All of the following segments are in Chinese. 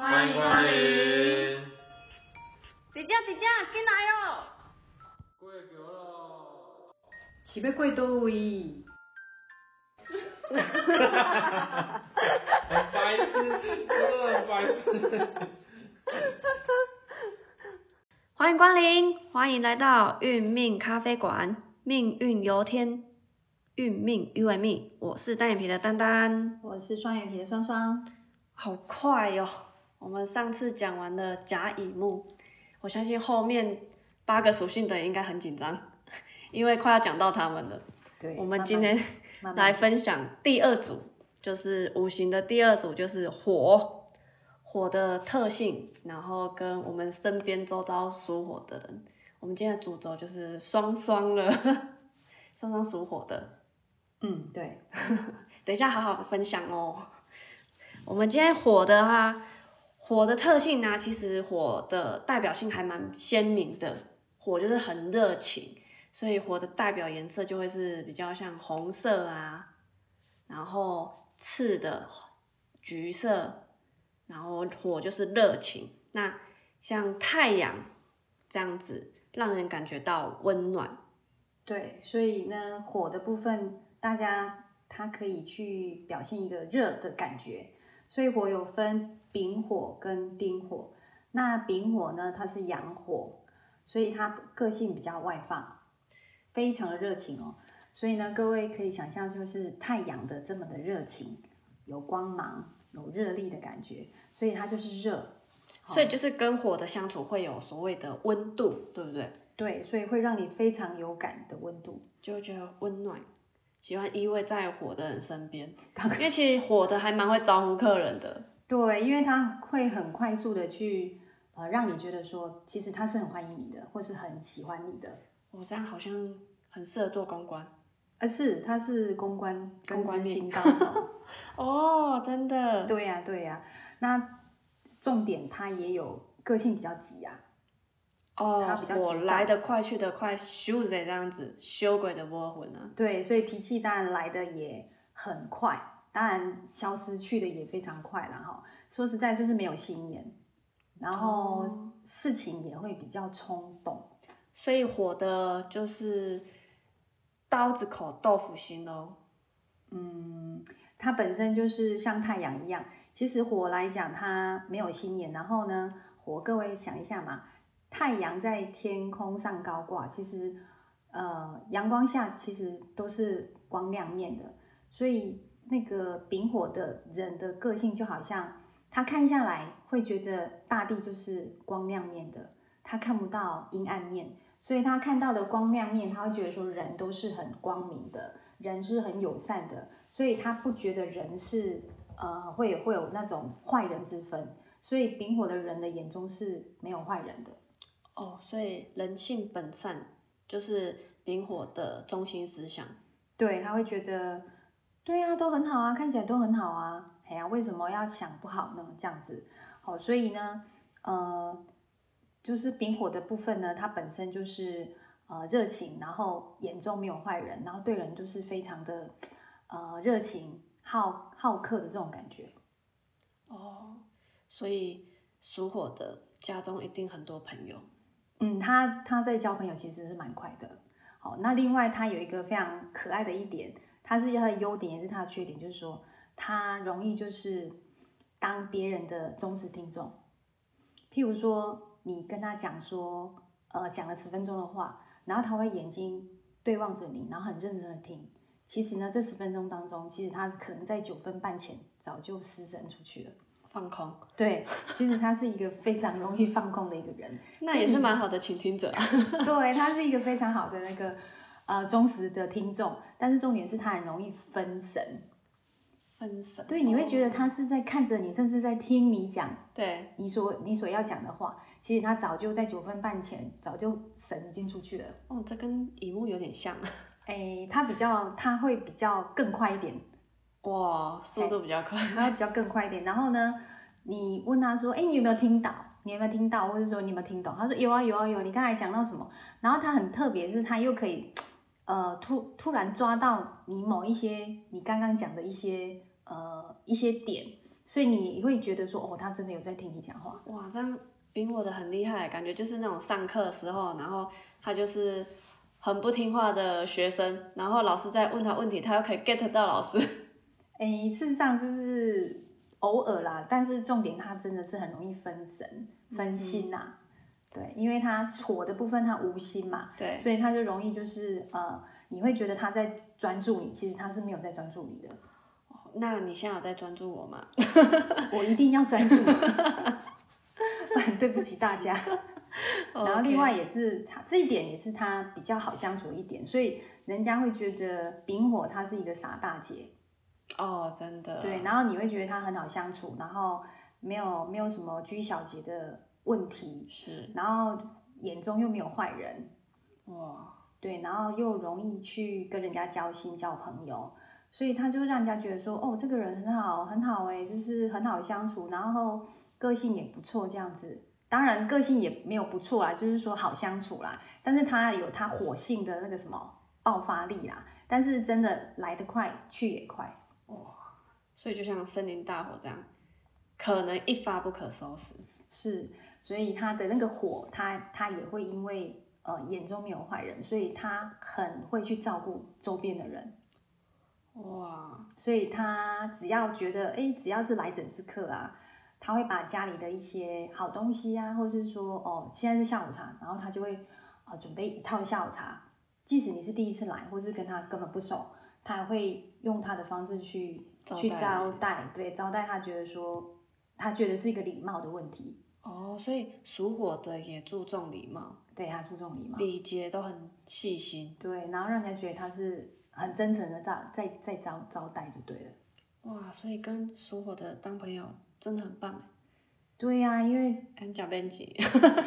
欢迎光临。姐姐姐姐，进来哦。过桥咯。是要过倒位？哈哈哈哈哈！很白痴，真白痴。欢迎光临，欢迎来到运命咖啡馆，命运由天，运命由命。我是单眼皮的丹丹，我是双眼皮的双双。好快哟！我们上次讲完了甲乙木，我相信后面八个属性的应该很紧张，因为快要讲到他们了。对，我们今天来分享第二组，就是五行的第二组，就是火，火的特性，然后跟我们身边周遭属火的人。我们今天的主轴就是双双了，双双属火的。嗯，对。等一下好好分享哦。我们今天火的话，火的特性呢，其实火的代表性还蛮鲜明的。火就是很热情，所以火的代表颜色就会是比较像红色啊，然后赤的橘色，然后火就是热情。那像太阳这样子，让人感觉到温暖。对，所以呢，火的部分，大家它可以去表现一个热的感觉。所以火有分丙火跟丁火，那丙火呢，它是阳火，所以它个性比较外放，非常的热情哦。所以呢，各位可以想象，就是太阳的这么的热情，有光芒，有热力的感觉，所以它就是热。所以就是跟火的相处会有所谓的温度，对不对？对，所以会让你非常有感的温度，就会觉得温暖。喜欢依偎在火的人身边，因为其实火的还蛮会招呼客人的。对，因为他会很快速的去呃让你觉得说，其实他是很欢迎你的，或是很喜欢你的。我这样好像很适合做公关。啊，是，他是公关，公关型高手。哦，真的。对呀，对呀。那重点，他也有个性比较急啊。哦，我来得快去得快，咻的这样子，修鬼的波魂啊。对，所以脾气当然来的也很快，当然消失去的也非常快了哈。说实在就是没有心眼，然后事情也会比较冲动。所以火的就是刀子口豆腐心哦。嗯，它本身就是像太阳一样，其实火来讲它没有心眼，然后呢，火各位想一下嘛。太阳在天空上高挂，其实，呃，阳光下其实都是光亮面的，所以那个丙火的人的个性就好像，他看下来会觉得大地就是光亮面的，他看不到阴暗面，所以他看到的光亮面，他会觉得说人都是很光明的，人是很友善的，所以他不觉得人是呃会会有那种坏人之分，所以丙火的人的眼中是没有坏人的。哦，所以人性本善就是丙火的中心思想。对，他会觉得，对啊，都很好啊，看起来都很好啊，哎呀，为什么要想不好呢？这样子，好，所以呢，呃，就是丙火的部分呢，它本身就是呃热情，然后眼中没有坏人，然后对人就是非常的呃热情、好好客的这种感觉。哦，所以属火的家中一定很多朋友。嗯，他他在交朋友其实是蛮快的。好，那另外他有一个非常可爱的一点，他是他的优点也是他的缺点，就是说他容易就是当别人的忠实听众。譬如说你跟他讲说，呃，讲了十分钟的话，然后他会眼睛对望着你，然后很认真的听。其实呢，这十分钟当中，其实他可能在九分半前早就失神出去了。放空，对，其实他是一个非常容易放空的一个人，那也是蛮好的倾听者。对他是一个非常好的那个呃忠实的听众，但是重点是他很容易分神，分神。对，你会觉得他是在看着你，甚至在听你讲，对你所你所要讲的话，其实他早就在九分半前早就神已经出去了。哦，这跟乙木有点像。哎，他比较他会比较更快一点。哇，速度比较快，他会比较更快一点。然后呢，你问他说：“哎，你有没有听到？你有没有听到？或者说你有没有听懂？”他说：“有啊，有啊，有。”你刚才讲到什么？然后他很特别，是他又可以，呃，突突然抓到你某一些你刚刚讲的一些呃一些点，所以你会觉得说，哦，他真的有在听你讲话。哇，这样比我的很厉害，感觉就是那种上课的时候，然后他就是很不听话的学生，然后老师在问他问题，他又可以 get 到老师。哎，事实上就是偶尔啦，但是重点他真的是很容易分神、分心呐。对，因为他火的部分他无心嘛，对，所以他就容易就是呃，你会觉得他在专注你，其实他是没有在专注你的。那你现在有在专注我吗？我一定要专注，不然对不起大家。然后另外也是他这一点也是他比较好相处一点，所以人家会觉得丙火他是一个傻大姐。哦，真的。对，然后你会觉得他很好相处，然后没有没有什么拘小节的问题，是，然后眼中又没有坏人，哇，对，然后又容易去跟人家交心交朋友。所以他就让人家觉得说，哦，这个人很好，很好哎，就是很好相处，然后个性也不错这样子。当然个性也没有不错啦，就是说好相处啦。但是他有他火性的那个什么爆发力啦。但是真的来得快，去也快，哇！所以就像森林大火这样，可能一发不可收拾。是，所以他的那个火，他他也会因为呃眼中没有坏人，所以他很会去照顾周边的人。哇，所以他只要觉得，哎，只要是来诊是客啊，他会把家里的一些好东西啊，或是说，哦，现在是下午茶，然后他就会，啊，准备一套下午茶。即使你是第一次来，或是跟他根本不熟，他还会用他的方式去去招待，对，招待他觉得说，他觉得是一个礼貌的问题。哦，所以属火的也注重礼貌，对，他注重礼貌，礼节都很细心，对，然后让人家觉得他是。很真诚的在在在招招待就对了，哇，所以跟属火的当朋友真的很棒对呀，因为很讲编辑，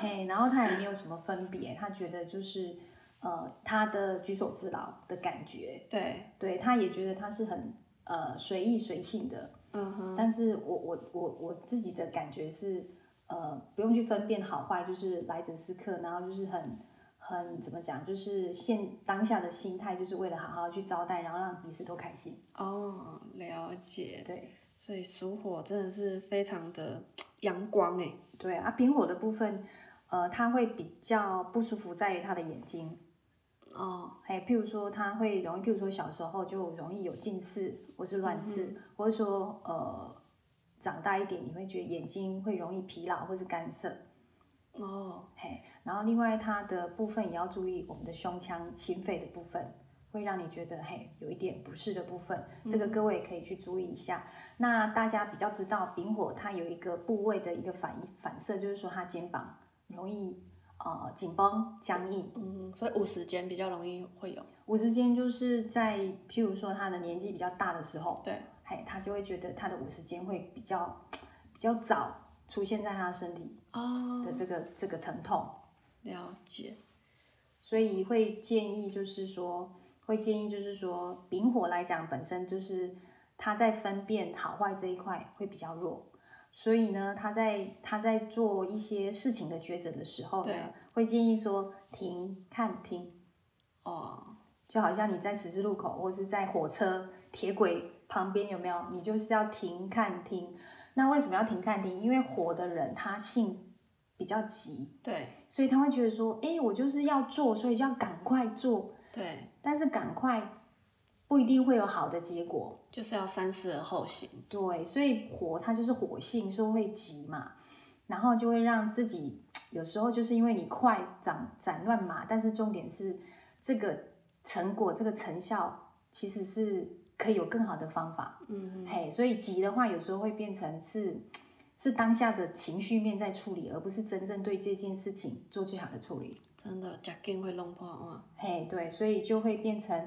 嘿，然后他也没有什么分别，他觉得就是呃他的举手之劳的感觉，对，对，他也觉得他是很呃随意随性的，嗯哼，但是我我我我自己的感觉是呃不用去分辨好坏，就是来者是客，然后就是很。很怎么讲，就是现当下的心态，就是为了好好去招待，然后让彼此都开心。哦，了解。对，所以属火真的是非常的阳光哎。对啊，丙火的部分，呃，他会比较不舒服在于他的眼睛。哦，哎，譬如说他会容易，譬如说小时候就容易有近视，或是乱视，或者说呃长大一点，你会觉得眼睛会容易疲劳或是干涩。哦，嘿。然后另外它的部分也要注意，我们的胸腔、心肺的部分会让你觉得嘿有一点不适的部分，这个各位可以去注意一下。那大家比较知道丙火它有一个部位的一个反反射，就是说它肩膀容易呃紧绷僵硬，嗯，所以五十肩比较容易会有。五十肩就是在譬如说他的年纪比较大的时候，对，嘿，他就会觉得他的五十肩会比较比较早出现在他身体哦的这个这个疼痛。了解，所以会建议，就是说，会建议，就是说，丙火来讲，本身就是他在分辨好坏这一块会比较弱，所以呢，他在他在做一些事情的抉择的时候呢，会建议说停、看、听，哦，就好像你在十字路口或是在火车铁轨旁边有没有？你就是要停、看、听。那为什么要停、看、听？因为火的人他性。比较急，对，所以他会觉得说，哎，我就是要做，所以就要赶快做，对。但是赶快不一定会有好的结果，就是要三思而后行。对，所以火它就是火性，说会急嘛，然后就会让自己有时候就是因为你快斩斩乱麻，但是重点是这个成果这个成效其实是可以有更好的方法，嗯，嘿，所以急的话有时候会变成是。是当下的情绪面在处理，而不是真正对这件事情做最好的处理。真的，假劲会弄破啊。嘿，对，所以就会变成，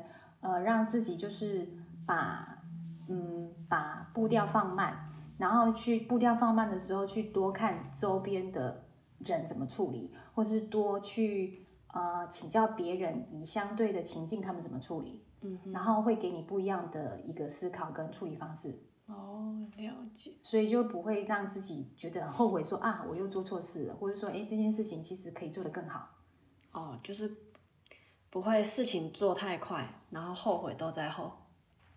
呃，让自己就是把，嗯，把步调放慢，然后去步调放慢的时候，去多看周边的人怎么处理，或是多去呃请教别人，以相对的情境他们怎么处理，嗯，然后会给你不一样的一个思考跟处理方式。哦，了解，所以就不会让自己觉得后悔，说啊，我又做错事了，或者说，哎，这件事情其实可以做得更好。哦，就是不会事情做太快，然后后悔都在后。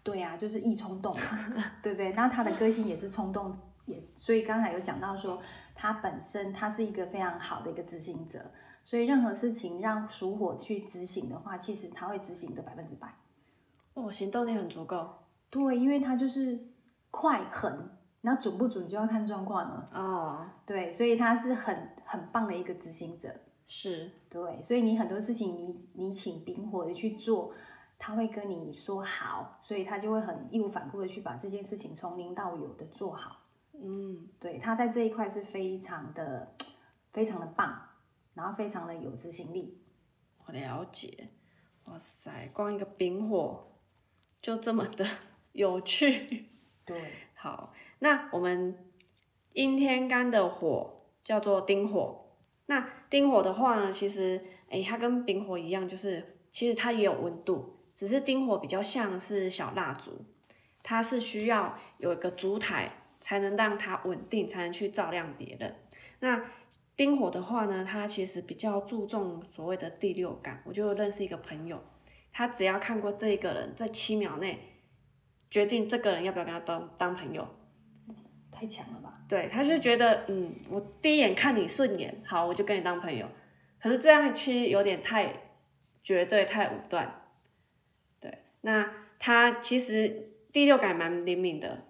对啊，就是易冲动嘛，对不对？那他的个性也是冲动，也所以刚才有讲到说，他本身他是一个非常好的一个执行者，所以任何事情让属火去执行的话，其实他会执行的百分之百。哦，行动力很足够对，因为他就是快狠，那准不准就要看状况了。哦，对，所以他是很很棒的一个执行者。是对，所以你很多事情你你请丙火的去做，他会跟你说好，所以他就会很义无反顾的去把这件事情从零到有的做好。嗯，对，他在这一块是非常的非常的棒，然后非常的有执行力。我了解。哇塞，光一个丙火就这么的 有趣。对，好，那我们阴天干的火叫做丁火。那丁火的话呢，其实诶，它跟丙火一样，就是其实它也有温度，只是丁火比较像是小蜡烛，它是需要有一个烛台才能让它稳定，才能去照亮别人。那丁火的话呢，它其实比较注重所谓的第六感。我就认识一个朋友，他只要看过这一个人，在七秒内决定这个人要不要跟他当当朋友。太强了吧？对，他就觉得，嗯，我第一眼看你顺眼，好，我就跟你当朋友。可是这样其实有点太绝对、太武断。对，那他其实第六感蛮灵敏的，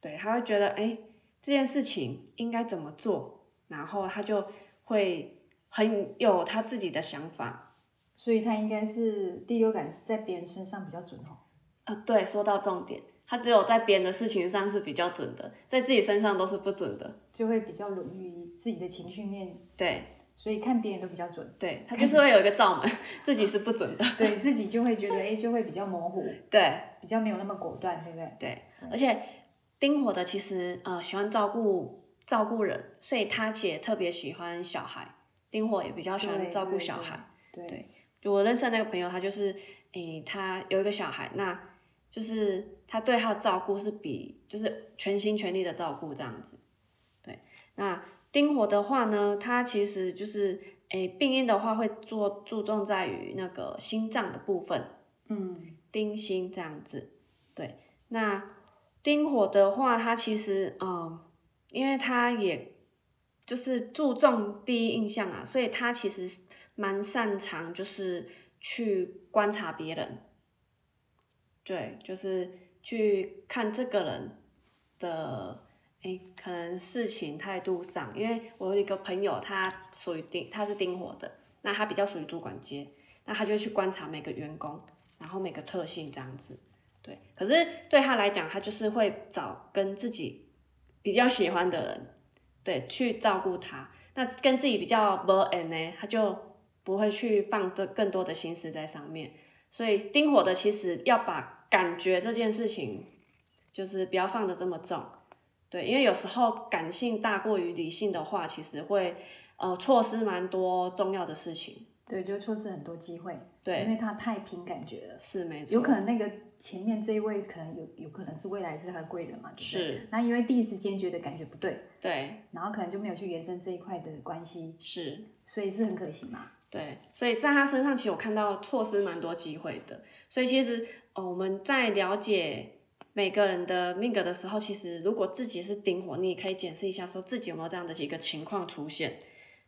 对，他会觉得，哎，这件事情应该怎么做，然后他就会很有他自己的想法。所以他应该是第六感是在别人身上比较准哦。啊，对，说到重点，他只有在别人的事情上是比较准的，在自己身上都是不准的。就会比较沦于自己的情绪面，对，所以看别人都比较准，对他就是会有一个罩门，自己是不准的。对自己就会觉得哎，就会比较模糊，对比较没有那么果断，对不对？对，而且丁火的其实呃喜欢照顾照顾人，所以他也特别喜欢小孩。丁火也比较喜欢照顾小孩。对对就我认识的那个朋友，他就是诶，他有一个小孩，那就是他对他的照顾是比就是全心全力的照顾这样子。对，那丁火的话呢，它其实就是诶病因的话会做注重在于那个心脏的部分，嗯，丁心这样子。对，那丁火的话，它其实嗯，因为它也就是注重第一印象啊，所以他其实蛮擅长就是去观察别人，对，就是去看这个人的诶，可能事情态度上，因为我有一个朋友，他属于丁，他是丁火的，那他比较属于主管阶，那他就去观察每个员工，然后每个特性这样子，对。可是对他来讲，他就是会找跟自己比较喜欢的人，对，去照顾他。那跟自己比较不恩呢，他就不会去放的更多的心思在上面。所以丁火的其实要把感觉这件事情，就是不要放的这么重，对，因为有时候感性大过于理性的话，其实会呃错失蛮多重要的事情。对，就错失很多机会，对因对，为他太凭感觉了。是没错，有可能那个前面这一位可能有有可能是未来是他的贵人嘛，对不对？是，那因为第一时间觉得感觉不对，对，然后可能就没有去延伸这一块的关系，是。所以是很可惜嘛。对，所以在他身上，其实我看到错失蛮多机会的。所以其实，哦，我们在了解每个人的命格的时候，其实如果自己是丁火，你也可以检视一下，说自己有没有这样的几个情况出现。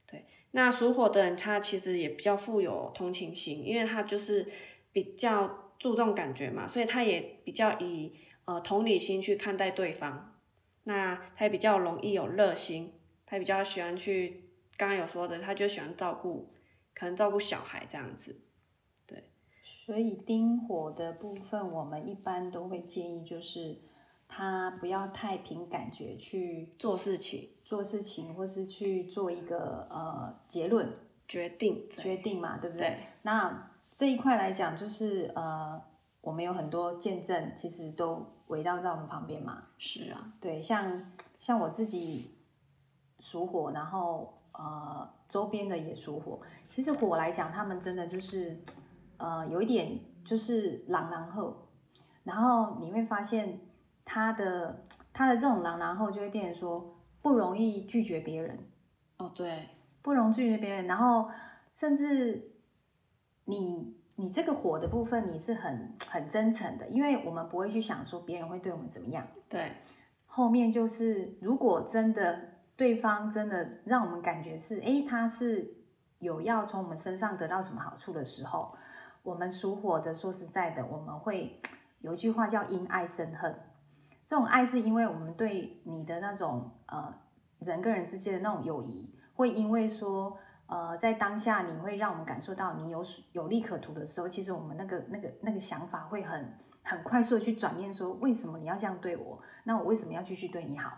对，那属火的人，他其实也比较富有同情心，因为他就是比较注重感觉嘛，所以他也比较以呃同理心去看待对方。那他也比较容易有热心，他比较喜欢去，刚刚有说的，他就喜欢照顾。可能照顾小孩这样子，对。所以丁火的部分，我们一般都会建议，就是他不要太凭感觉去做事情、做事情，或是去做一个呃结论。决定、决定嘛，对不对？对？那这一块来讲，就是呃，我们有很多见证，其实都围绕在我们旁边嘛。是啊，对，像像我自己属火，然后呃周边的也属火。其实火来讲，他们真的就是呃有一点就是狼狼后，然后你会发现他的他的这种狼狼后就会变成说不容易拒绝别人，哦对，不容易拒绝别人，然后甚至你你这个火的部分你是很很真诚的，因为我们不会去想说别人会对我们怎么样。对，后面就是如果真的对方真的让我们感觉是，诶，他是有要从我们身上得到什么好处的时候，我们属火的，说实在的，我们会有一句话叫因爱生恨。这种爱是因为我们对你的那种呃人跟人之间的那种友谊，会因为说呃在当下你会让我们感受到你有有利可图的时候，其实我们那个那个那个想法会很很快速的去转变，说为什么你要这样对我？那我为什么要继续对你好？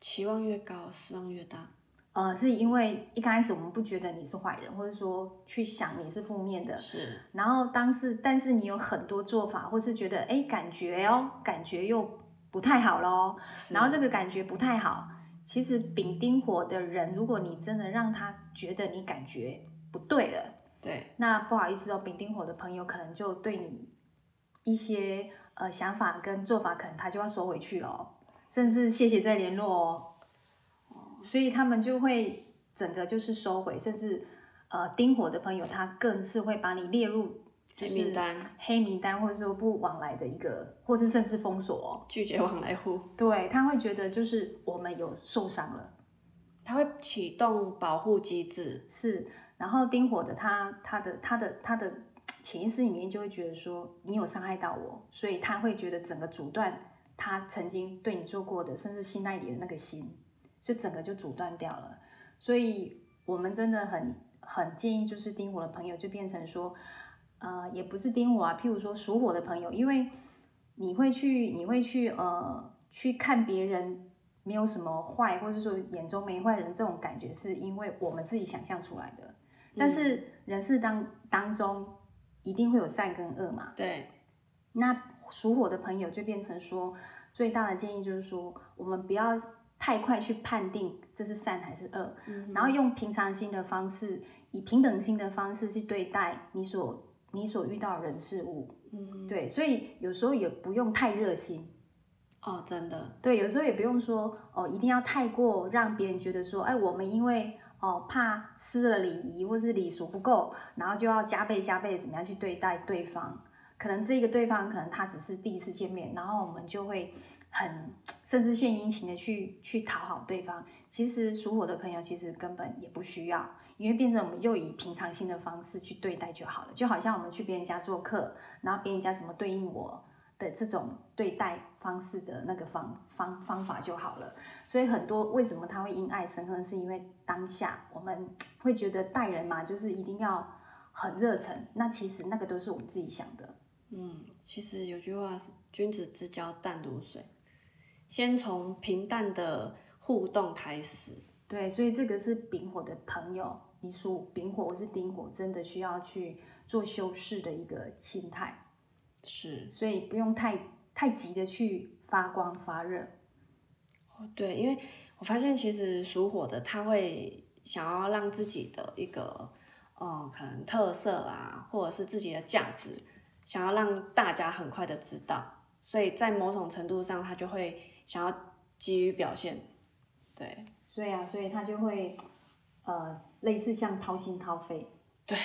期望越高，失望越大。呃，是因为一开始我们不觉得你是坏人，或者说去想你是负面的，是，然后当是但是你有很多做法，或是觉得哎感觉哦，感觉又不太好咯。是然后这个感觉不太好，其实丙丁火的人，如果你真的让他觉得你感觉不对了，对，那不好意思哦，丙丁火的朋友可能就对你一些呃想法跟做法，可能他就要收回去了、哦，甚至谢谢再联络哦。所以他们就会整个就是收回，甚至呃丁火的朋友，他更是会把你列入黑名单，黑名单，或者说不往来的一个，或是甚至封锁、哦。拒绝往来户，对，他会觉得就是我们有受伤了。他会启动保护机制。是，然后丁火的他他的他的他的潜意识里面就会觉得说你有伤害到我，所以他会觉得整个阻断他曾经对你做过的，甚至信赖你的那个心，就整个就阻断掉了。所以我们真的很很建议，就是丁火的朋友就变成说，呃，也不是丁火啊，譬如说属火的朋友，因为你会去你会去呃去看别人。没有什么坏，或者说眼中没坏人这种感觉，是因为我们自己想象出来的。但是人世当当中一定会有善跟恶嘛。对，那属火的朋友就变成说，最大的建议就是说，我们不要太快去判定这是善还是恶，嗯然后用平常心的方式，以平等心的方式去对待你所你所遇到的人事物。嗯，对，所以有时候也不用太热心。哦，真的，对，有时候也不用说哦，一定要太过让别人觉得说，哎，我们因为哦怕失了礼仪或是礼数不够，然后就要加倍加倍的怎么样去对待对方。可能这个对方可能他只是第一次见面，然后我们就会很甚至献殷勤的去去讨好对方。其实属火的朋友其实根本也不需要，因为变成我们就以平常心的方式去对待就好了。就好像我们去别人家做客，然后别人家怎么对应我。的这种对待方式的那个方方方法就好了，所以很多为什么他会因爱生恨，是因为当下我们会觉得待人嘛，就是一定要很热忱，那其实那个都是我们自己想的。嗯，其实有句话是“君子之交淡如水”，先从平淡的互动开始。对，所以这个是丙火的朋友，你属丙火，我是丁火，真的需要去做修饰的一个心态。是，所以不用太太急的去发光发热。哦，对，因为我发现其实属火的他会想要让自己的一个，呃，可能特色啊，或者是自己的价值，想要让大家很快的知道，所以在某种程度上，他就会想要急于表现。对，所以啊，所以他就会，呃，类似像掏心掏肺。对，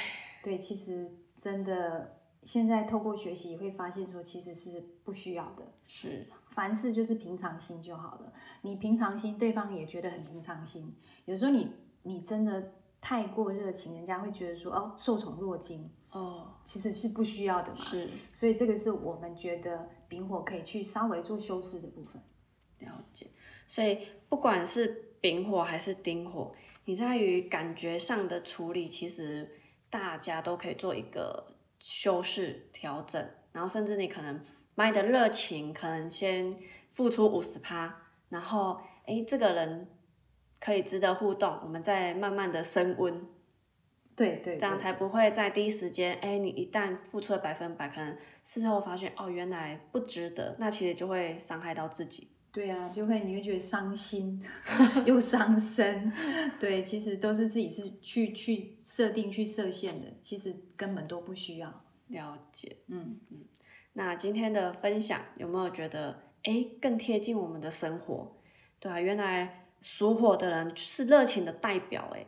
对，其实真的。现在透过学习会发现说，其实是不需要的，是凡事就是平常心就好了。你平常心，对方也觉得很平常心。有时候你你真的太过热情，人家会觉得说哦，受宠若惊哦，其实是不需要的嘛。是，所以这个是我们觉得丙火可以去稍微做修饰的部分。了解，所以不管是丙火还是丁火，你在于感觉上的处理，其实大家都可以做一个。修饰调整，然后甚至你可能把你的热情可能先付出五十趴，然后哎这个人可以值得互动，我们再慢慢的升温，对对，这样才不会在第一时间，哎你一旦付出了百分百，可能事后发现哦原来不值得，那其实就会伤害到自己。对啊，就会你会觉得伤心 又伤身，对，其实都是自己是去去设定去设限的，其实根本都不需要。了解，嗯嗯。那今天的分享有没有觉得哎更贴近我们的生活？对啊，原来属火的人是热情的代表哎，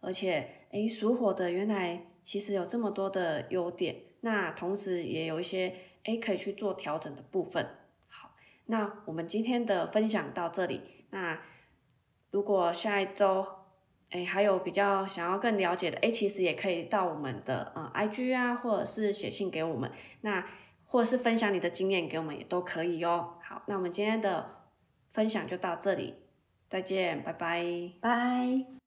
而且哎属火的原来其实有这么多的优点，那同时也有一些诶可以去做调整的部分。好，那我们今天的分享到这里。那如果下一周诶还有比较想要更了解的，诶其实也可以到我们的呃 IG 啊，或者是写信给我们，那或者是分享你的经验给我们也都可以哦。好，那我们今天的分享就到这里，再见，拜拜。拜。